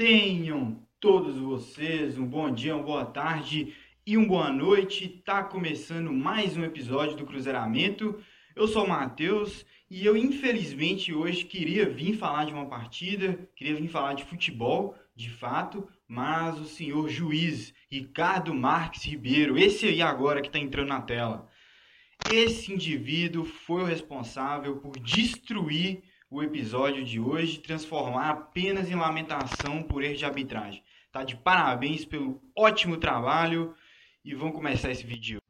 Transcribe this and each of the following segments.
Tenham todos vocês um bom dia, uma boa tarde e uma boa noite. Tá começando mais um episódio do Cruzeiramento. Eu sou o Matheus e eu infelizmente hoje queria vir falar de uma partida, queria vir falar de futebol, de fato, mas o senhor juiz Ricardo Marques Ribeiro, esse aí agora que está entrando na tela, esse indivíduo foi o responsável por destruir o episódio de hoje, transformar apenas em lamentação por erro de arbitragem. Tá de parabéns pelo ótimo trabalho e vamos começar esse vídeo.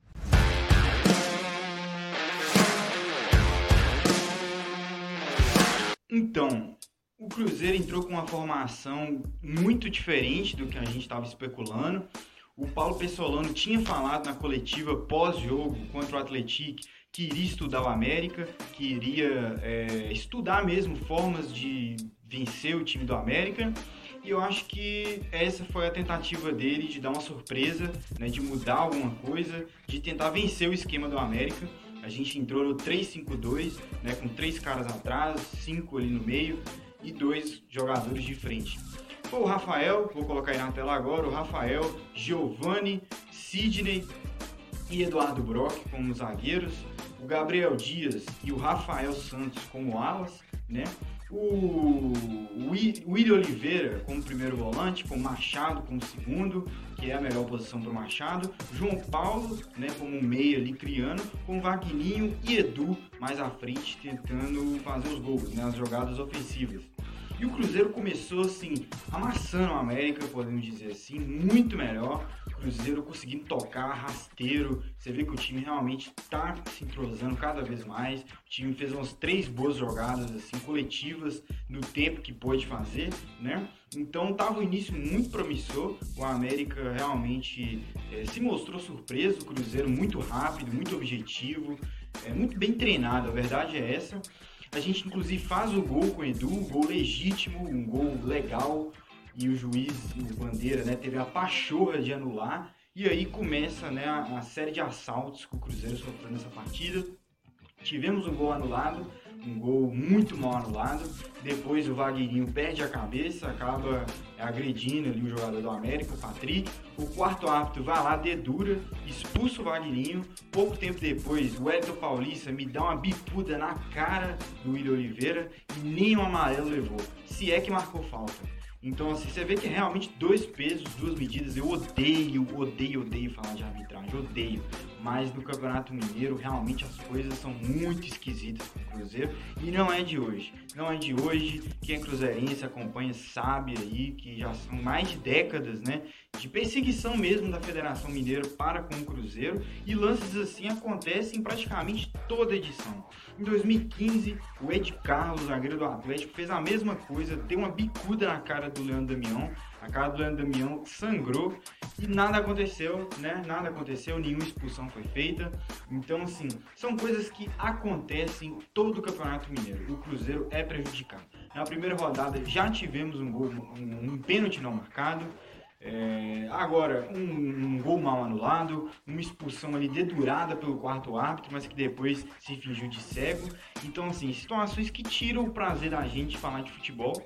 Então, o Cruzeiro entrou com uma formação muito diferente do que a gente estava especulando. O Paulo Pessolano tinha falado na coletiva pós-jogo contra o Atlético que iria estudar o América, que iria é, estudar mesmo formas de vencer o time do América. E eu acho que essa foi a tentativa dele de dar uma surpresa, né, de mudar alguma coisa, de tentar vencer o esquema do América. A gente entrou no 3-5-2, né, com três caras atrás, cinco ali no meio e dois jogadores de frente. Foi o Rafael, vou colocar aí na tela agora, o Rafael, Giovanni, Sidney e Eduardo Brock como zagueiros o Gabriel Dias e o Rafael Santos como alas, né? O William Oliveira como primeiro volante, com Machado como segundo, que é a melhor posição para o Machado. João Paulo, né, como meia ali criando, com Vagninho e Edu mais à frente tentando fazer os gols, né, as jogadas ofensivas. E o Cruzeiro começou assim, amassando o América, podemos dizer assim, muito melhor. Cruzeiro conseguindo tocar, rasteiro. Você vê que o time realmente está se entrosando cada vez mais. O time fez umas três boas jogadas assim coletivas no tempo que pôde fazer, né? Então estava um início muito promissor. O América realmente é, se mostrou surpreso. O Cruzeiro muito rápido, muito objetivo, é muito bem treinado. A verdade é essa. A gente inclusive faz o gol com o Edu, um gol legítimo, um gol legal e o juiz, o Bandeira, né, teve a pachorra de anular. E aí começa né, a, a série de assaltos que o Cruzeiro sofreu nessa partida. Tivemos um gol anulado, um gol muito mal anulado. Depois o Vagueirinho perde a cabeça, acaba agredindo ali o jogador do América, o Patrick. O quarto árbitro vai lá, dedura, expulsa o Vagueirinho. Pouco tempo depois, o Edson Paulista me dá uma bicuda na cara do William Oliveira e nem o amarelo levou. Se é que marcou falta. Então, assim, você vê que é realmente dois pesos, duas medidas. Eu odeio, odeio, odeio falar de arbitragem, odeio. Mas no Campeonato Mineiro, realmente as coisas são muito esquisitas com o Cruzeiro. E não é de hoje. Não é de hoje. Quem é cruzeirense acompanha sabe aí que já são mais de décadas, né? De perseguição mesmo da Federação Mineira para com o Cruzeiro. E lances assim acontecem em praticamente toda edição. Em 2015, o Ed Carlos, zagueiro do Atlético, fez a mesma coisa, deu uma bicuda na cara do Leandro Damião. A cara do Leandro Damião sangrou e nada aconteceu, né? Nada aconteceu, nenhuma expulsão foi feita. Então, assim, são coisas que acontecem todo o Campeonato Mineiro. O Cruzeiro é prejudicado. Na primeira rodada já tivemos um gol, um, um pênalti não marcado. É, agora, um, um, gol mal anulado, uma expulsão ali dedurada pelo quarto árbitro, mas que depois se fingiu de cego. Então, assim, situações que tiram o prazer da gente falar de futebol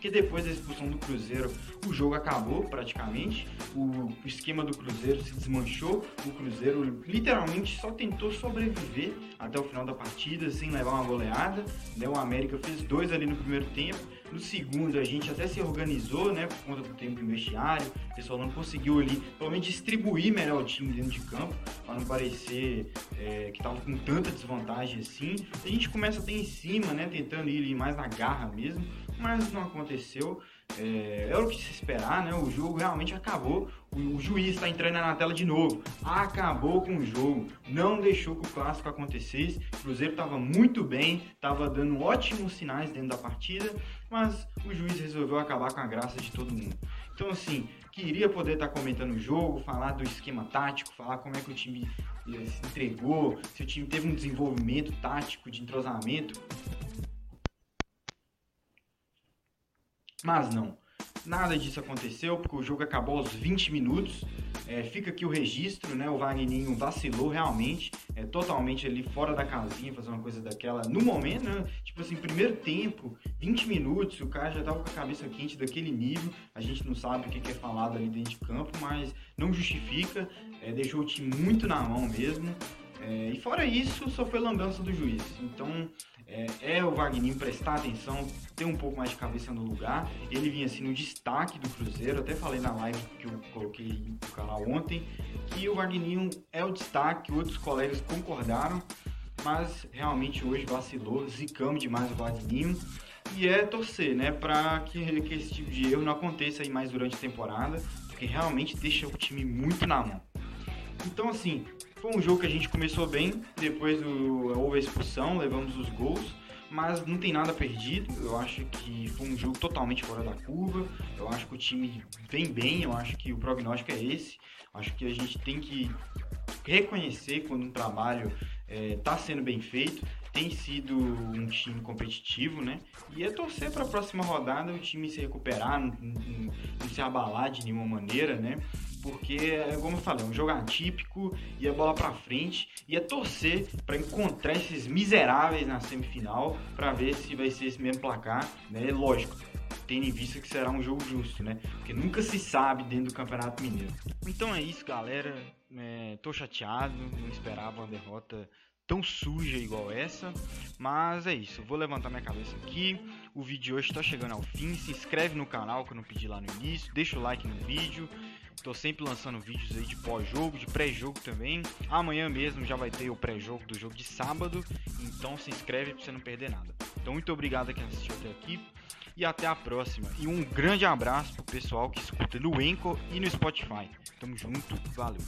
porque depois da expulsão do Cruzeiro, o jogo acabou praticamente, o esquema do Cruzeiro se desmanchou, o Cruzeiro literalmente só tentou sobreviver até o final da partida sem levar uma goleada. Né? O América fez dois ali no primeiro tempo, no segundo a gente até se organizou, né, por conta do tempo em vestiário, o pessoal não conseguiu ali, menos distribuir melhor o time dentro de campo, para não parecer é, que estava com tanta desvantagem assim. A gente começa a ter em cima, né, tentando ir mais na garra mesmo, mas não aconteceu. É, era o que se esperar, né? O jogo realmente acabou. O, o juiz está entrando na tela de novo. Acabou com o jogo. Não deixou que o clássico acontecesse. O Cruzeiro estava muito bem, estava dando ótimos sinais dentro da partida, mas o juiz resolveu acabar com a graça de todo mundo. Então, assim, queria poder estar tá comentando o jogo, falar do esquema tático, falar como é que o time eh, se entregou, se o time teve um desenvolvimento tático de entrosamento. Mas não. nada disso aconteceu, porque o jogo acabou aos 20 minutos. É, fica aqui o registro, né? O Wagninho vacilou realmente, é totalmente ali fora da casinha, fazer uma coisa daquela no momento, né? Tipo assim, primeiro tempo, 20 minutos, o cara já tava com a cabeça quente daquele nível. A gente não sabe o que é falado ali dentro de campo, mas não justifica, é, deixou o time muito na mão mesmo. É, e fora isso, só foi lambança do juiz. Então, é, é, o Wagner prestar atenção, ter um pouco mais de cabeça no lugar. Ele vinha assim no destaque do Cruzeiro, até falei na live que eu coloquei no canal ontem, que o Wagner é o destaque, outros colegas concordaram, mas realmente hoje vacilou, zicamos demais o Wagner. E é torcer, né, para que, que esse tipo de erro não aconteça aí mais durante a temporada, porque realmente deixa o time muito na mão. Então, assim, foi um jogo que a gente começou bem, depois do, houve a expulsão, levamos os gols, mas não tem nada perdido. Eu acho que foi um jogo totalmente fora da curva. Eu acho que o time vem bem, eu acho que o prognóstico é esse. Acho que a gente tem que reconhecer quando um trabalho está é, sendo bem feito. Tem sido um time competitivo, né? E é torcer para a próxima rodada o time se recuperar, não, não, não se abalar de nenhuma maneira, né? Porque, como eu falei, é um jogo atípico e a bola para frente e é torcer para encontrar esses miseráveis na semifinal para ver se vai ser esse mesmo placar, né? Lógico, tendo em vista que será um jogo justo, né? Porque nunca se sabe dentro do Campeonato Mineiro. Então é isso, galera. É, tô chateado, não esperava uma derrota tão suja igual essa, mas é isso. Vou levantar minha cabeça aqui. O vídeo de hoje está chegando ao fim. Se inscreve no canal que eu não pedi lá no início, deixa o like no vídeo. Tô sempre lançando vídeos aí de pós-jogo, de pré-jogo também. Amanhã mesmo já vai ter o pré-jogo do jogo de sábado. Então se inscreve pra você não perder nada. Então muito obrigado a quem assistiu até aqui. E até a próxima. E um grande abraço pro pessoal que escuta no Enco e no Spotify. Tamo junto, valeu.